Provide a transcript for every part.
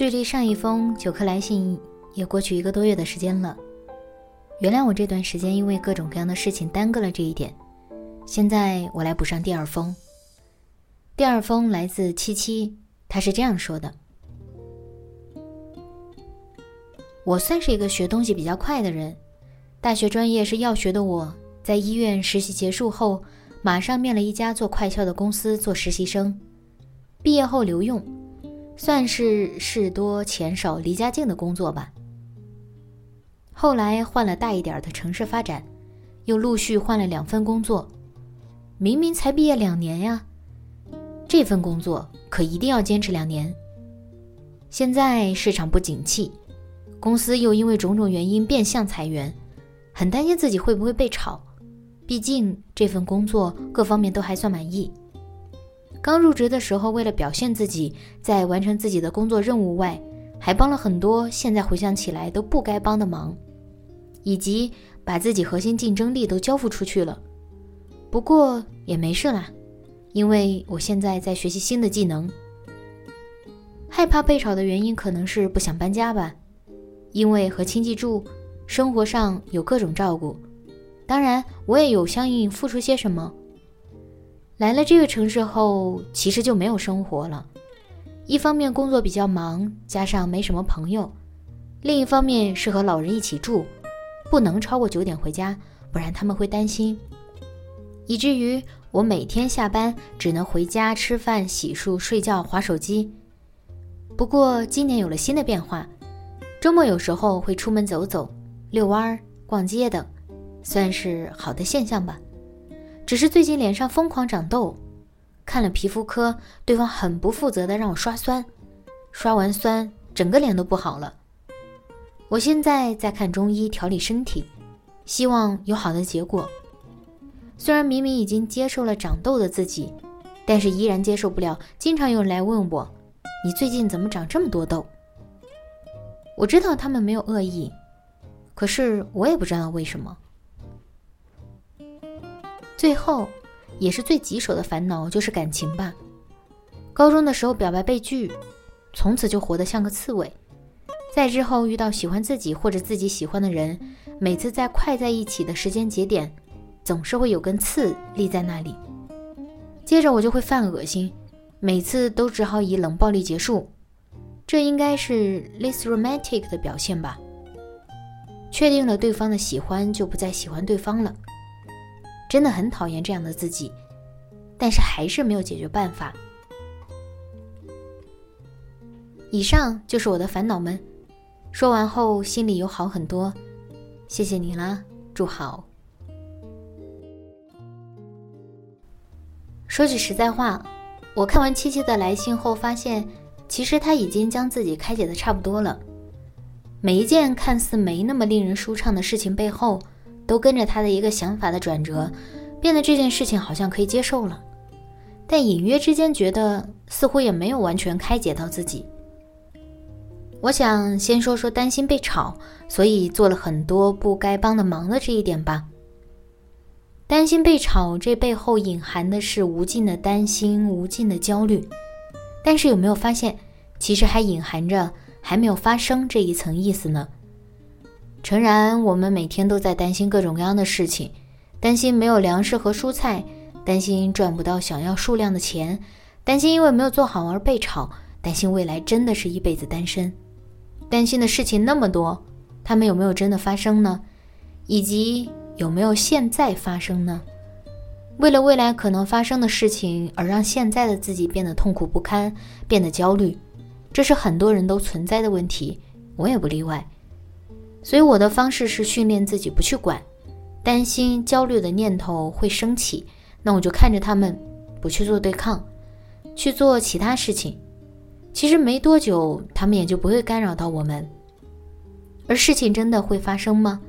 距离上一封九颗来信也过去一个多月的时间了，原谅我这段时间因为各种各样的事情耽搁了这一点。现在我来补上第二封。第二封来自七七，他是这样说的：“我算是一个学东西比较快的人，大学专业是药学的，我在医院实习结束后，马上面了一家做快销的公司做实习生，毕业后留用。”算是事多钱少、离家近的工作吧。后来换了大一点的城市发展，又陆续换了两份工作。明明才毕业两年呀，这份工作可一定要坚持两年。现在市场不景气，公司又因为种种原因变相裁员，很担心自己会不会被炒。毕竟这份工作各方面都还算满意。刚入职的时候，为了表现自己，在完成自己的工作任务外，还帮了很多现在回想起来都不该帮的忙，以及把自己核心竞争力都交付出去了。不过也没事啦，因为我现在在学习新的技能。害怕被炒的原因可能是不想搬家吧，因为和亲戚住，生活上有各种照顾，当然我也有相应付出些什么。来了这个城市后，其实就没有生活了。一方面工作比较忙，加上没什么朋友；另一方面是和老人一起住，不能超过九点回家，不然他们会担心。以至于我每天下班只能回家吃饭、洗漱、睡觉、划手机。不过今年有了新的变化，周末有时候会出门走走、遛弯、逛街等，算是好的现象吧。只是最近脸上疯狂长痘，看了皮肤科，对方很不负责的让我刷酸，刷完酸，整个脸都不好了。我现在在看中医调理身体，希望有好的结果。虽然明明已经接受了长痘的自己，但是依然接受不了，经常有人来问我：“你最近怎么长这么多痘？”我知道他们没有恶意，可是我也不知道为什么。最后，也是最棘手的烦恼就是感情吧。高中的时候表白被拒，从此就活得像个刺猬。再之后遇到喜欢自己或者自己喜欢的人，每次在快在一起的时间节点，总是会有根刺立在那里。接着我就会犯恶心，每次都只好以冷暴力结束。这应该是 less romantic 的表现吧。确定了对方的喜欢，就不再喜欢对方了。真的很讨厌这样的自己，但是还是没有解决办法。以上就是我的烦恼们，说完后心里有好很多，谢谢你啦，祝好。说句实在话，我看完七七的来信后，发现其实他已经将自己开解的差不多了。每一件看似没那么令人舒畅的事情背后。都跟着他的一个想法的转折，变得这件事情好像可以接受了，但隐约之间觉得似乎也没有完全开解到自己。我想先说说担心被炒，所以做了很多不该帮的忙的这一点吧。担心被炒，这背后隐含的是无尽的担心、无尽的焦虑，但是有没有发现，其实还隐含着还没有发生这一层意思呢？诚然，我们每天都在担心各种各样的事情，担心没有粮食和蔬菜，担心赚不到想要数量的钱，担心因为没有做好而被炒，担心未来真的是一辈子单身，担心的事情那么多，他们有没有真的发生呢？以及有没有现在发生呢？为了未来可能发生的事情而让现在的自己变得痛苦不堪，变得焦虑，这是很多人都存在的问题，我也不例外。所以我的方式是训练自己不去管，担心焦虑的念头会升起，那我就看着他们，不去做对抗，去做其他事情，其实没多久，他们也就不会干扰到我们。而事情真的会发生吗？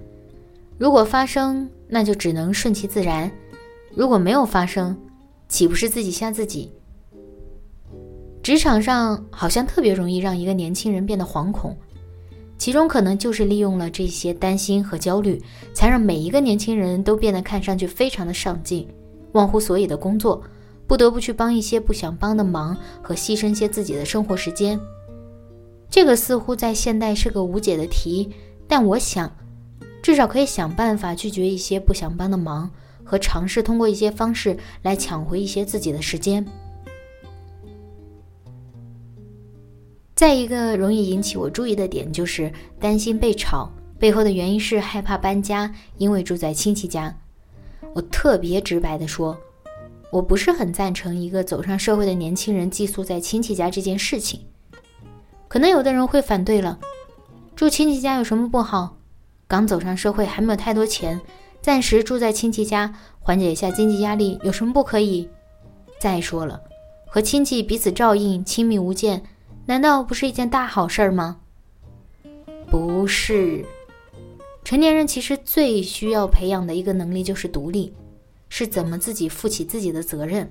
如果发生，那就只能顺其自然；如果没有发生，岂不是自己吓自己？职场上好像特别容易让一个年轻人变得惶恐，其中可能就是利用了这些担心和焦虑，才让每一个年轻人都变得看上去非常的上进，忘乎所以的工作，不得不去帮一些不想帮的忙和牺牲些自己的生活时间。这个似乎在现代是个无解的题，但我想，至少可以想办法拒绝一些不想帮的忙，和尝试通过一些方式来抢回一些自己的时间。再一个容易引起我注意的点就是担心被炒，背后的原因是害怕搬家，因为住在亲戚家。我特别直白的说，我不是很赞成一个走上社会的年轻人寄宿在亲戚家这件事情。可能有的人会反对了，住亲戚家有什么不好？刚走上社会还没有太多钱，暂时住在亲戚家缓解一下经济压力有什么不可以？再说了，和亲戚彼此照应，亲密无间，难道不是一件大好事吗？不是，成年人其实最需要培养的一个能力就是独立，是怎么自己负起自己的责任。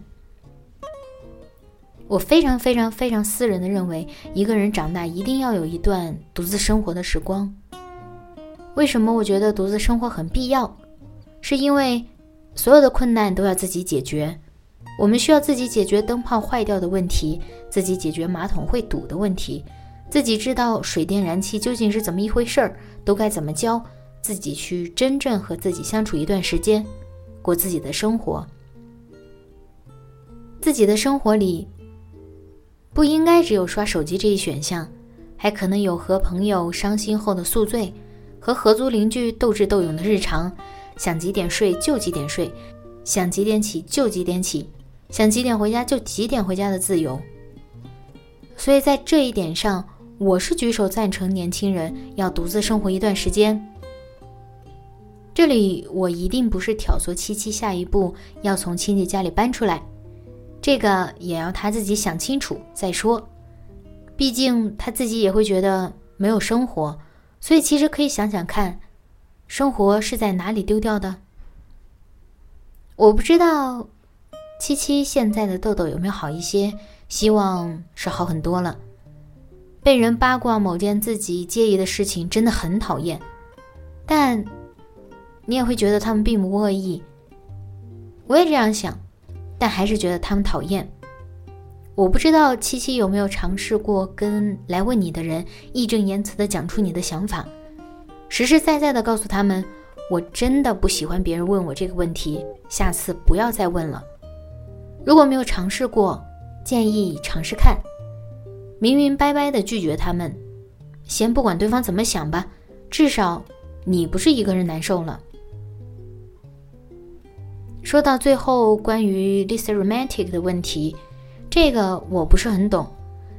我非常非常非常私人的认为，一个人长大一定要有一段独自生活的时光。为什么我觉得独自生活很必要？是因为所有的困难都要自己解决，我们需要自己解决灯泡坏掉的问题，自己解决马桶会堵的问题，自己知道水电燃气究竟是怎么一回事儿，都该怎么教，自己去真正和自己相处一段时间，过自己的生活。自己的生活里。不应该只有刷手机这一选项，还可能有和朋友伤心后的宿醉，和合租邻居斗智斗勇的日常，想几点睡就几点睡，想几点起就几点起，想几点回家就几点回家的自由。所以在这一点上，我是举手赞成年轻人要独自生活一段时间。这里我一定不是挑唆七七下一步要从亲戚家里搬出来。这个也要他自己想清楚再说，毕竟他自己也会觉得没有生活，所以其实可以想想看，生活是在哪里丢掉的。我不知道七七现在的痘痘有没有好一些，希望是好很多了。被人八卦某件自己介意的事情真的很讨厌，但你也会觉得他们并不恶意。我也这样想。但还是觉得他们讨厌。我不知道七七有没有尝试过跟来问你的人义正言辞地讲出你的想法，实实在在地告诉他们，我真的不喜欢别人问我这个问题，下次不要再问了。如果没有尝试过，建议尝试看，明明白白的拒绝他们，先不管对方怎么想吧，至少你不是一个人难受了。说到最后，关于 Lisa romantic 的问题，这个我不是很懂，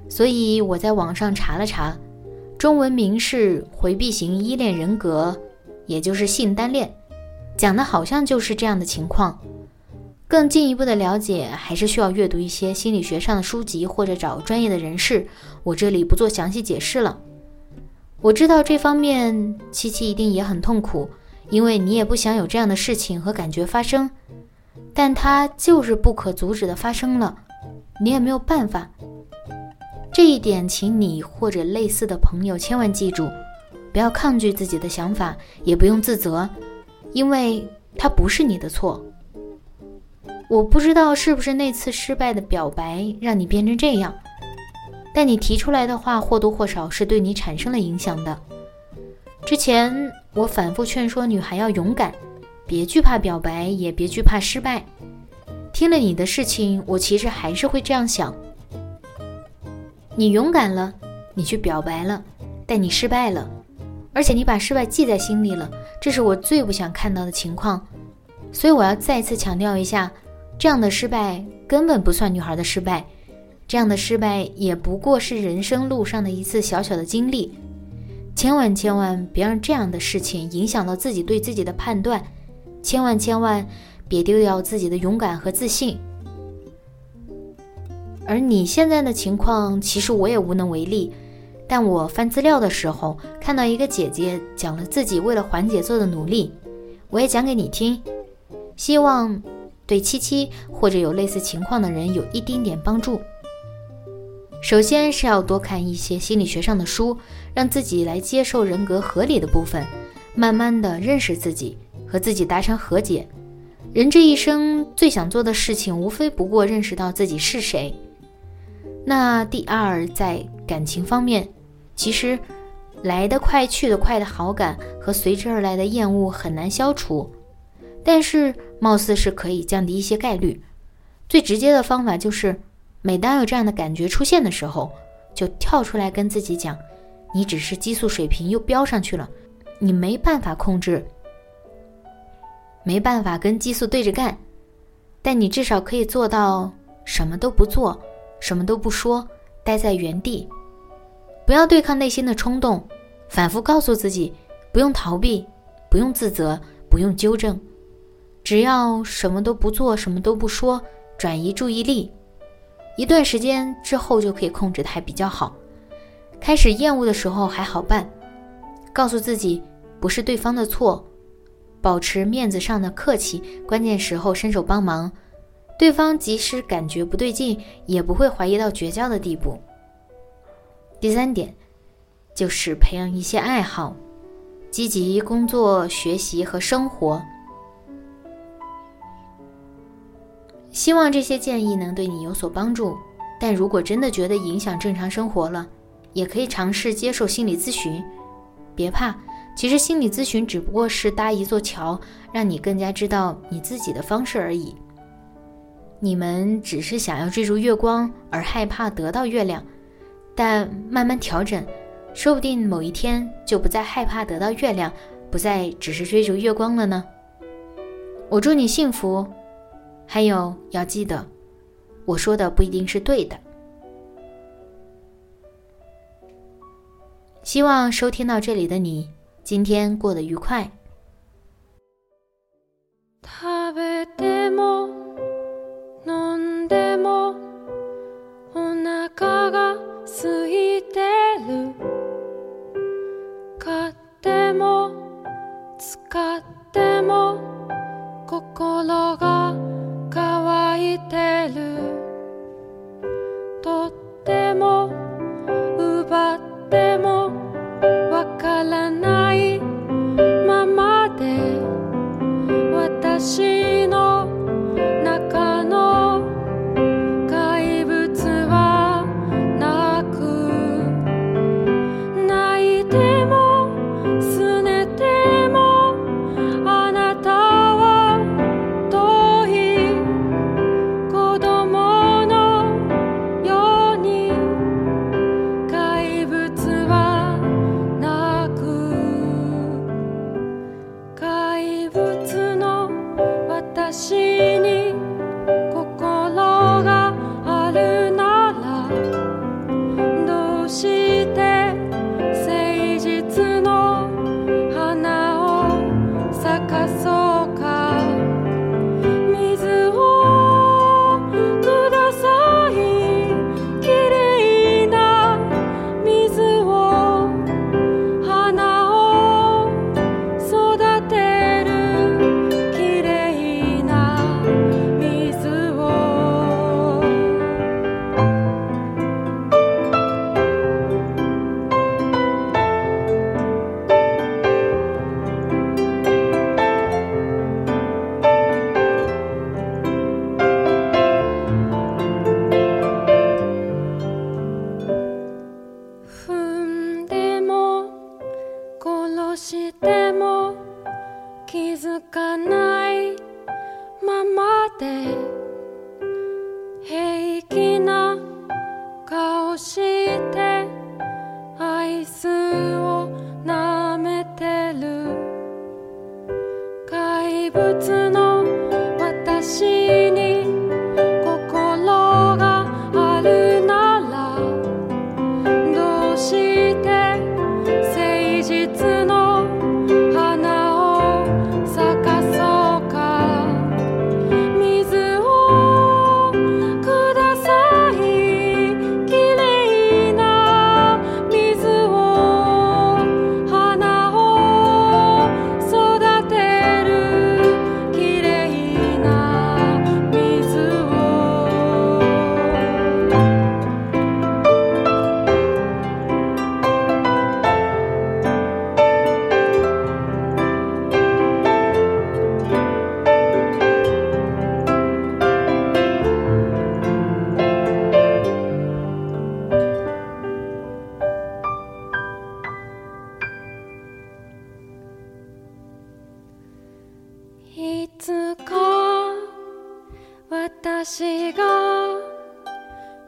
所以我在网上查了查，中文名是回避型依恋人格，也就是性单恋，讲的好像就是这样的情况。更进一步的了解，还是需要阅读一些心理学上的书籍或者找专业的人士，我这里不做详细解释了。我知道这方面七七一定也很痛苦。因为你也不想有这样的事情和感觉发生，但它就是不可阻止的发生了，你也没有办法。这一点，请你或者类似的朋友千万记住，不要抗拒自己的想法，也不用自责，因为它不是你的错。我不知道是不是那次失败的表白让你变成这样，但你提出来的话或多或少是对你产生了影响的。之前我反复劝说女孩要勇敢，别惧怕表白，也别惧怕失败。听了你的事情，我其实还是会这样想：你勇敢了，你去表白了，但你失败了，而且你把失败记在心里了，这是我最不想看到的情况。所以我要再次强调一下，这样的失败根本不算女孩的失败，这样的失败也不过是人生路上的一次小小的经历。千万千万别让这样的事情影响到自己对自己的判断，千万千万别丢掉自己的勇敢和自信。而你现在的情况，其实我也无能为力。但我翻资料的时候，看到一个姐姐讲了自己为了缓解做的努力，我也讲给你听，希望对七七或者有类似情况的人有一丁点帮助。首先是要多看一些心理学上的书，让自己来接受人格合理的部分，慢慢的认识自己，和自己达成和解。人这一生最想做的事情，无非不过认识到自己是谁。那第二，在感情方面，其实来得快去得快的好感和随之而来的厌恶很难消除，但是貌似是可以降低一些概率。最直接的方法就是，每当有这样的感觉出现的时候，就跳出来跟自己讲：你只是激素水平又飙上去了，你没办法控制。没办法跟激素对着干，但你至少可以做到什么都不做，什么都不说，待在原地，不要对抗内心的冲动，反复告诉自己，不用逃避，不用自责，不用纠正，只要什么都不做，什么都不说，转移注意力，一段时间之后就可以控制的还比较好。开始厌恶的时候还好办，告诉自己不是对方的错。保持面子上的客气，关键时候伸手帮忙，对方即使感觉不对劲，也不会怀疑到绝交的地步。第三点，就是培养一些爱好，积极工作、学习和生活。希望这些建议能对你有所帮助。但如果真的觉得影响正常生活了，也可以尝试接受心理咨询，别怕。其实心理咨询只不过是搭一座桥，让你更加知道你自己的方式而已。你们只是想要追逐月光而害怕得到月亮，但慢慢调整，说不定某一天就不再害怕得到月亮，不再只是追逐月光了呢。我祝你幸福，还有要记得，我说的不一定是对的。希望收听到这里的你。今天过得愉快。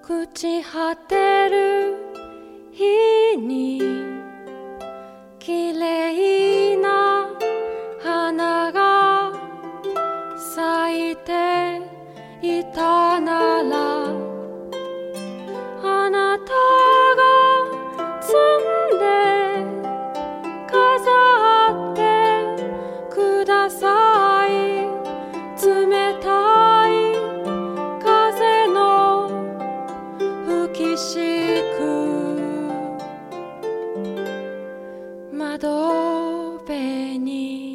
朽ち果てる日に綺麗窓辺に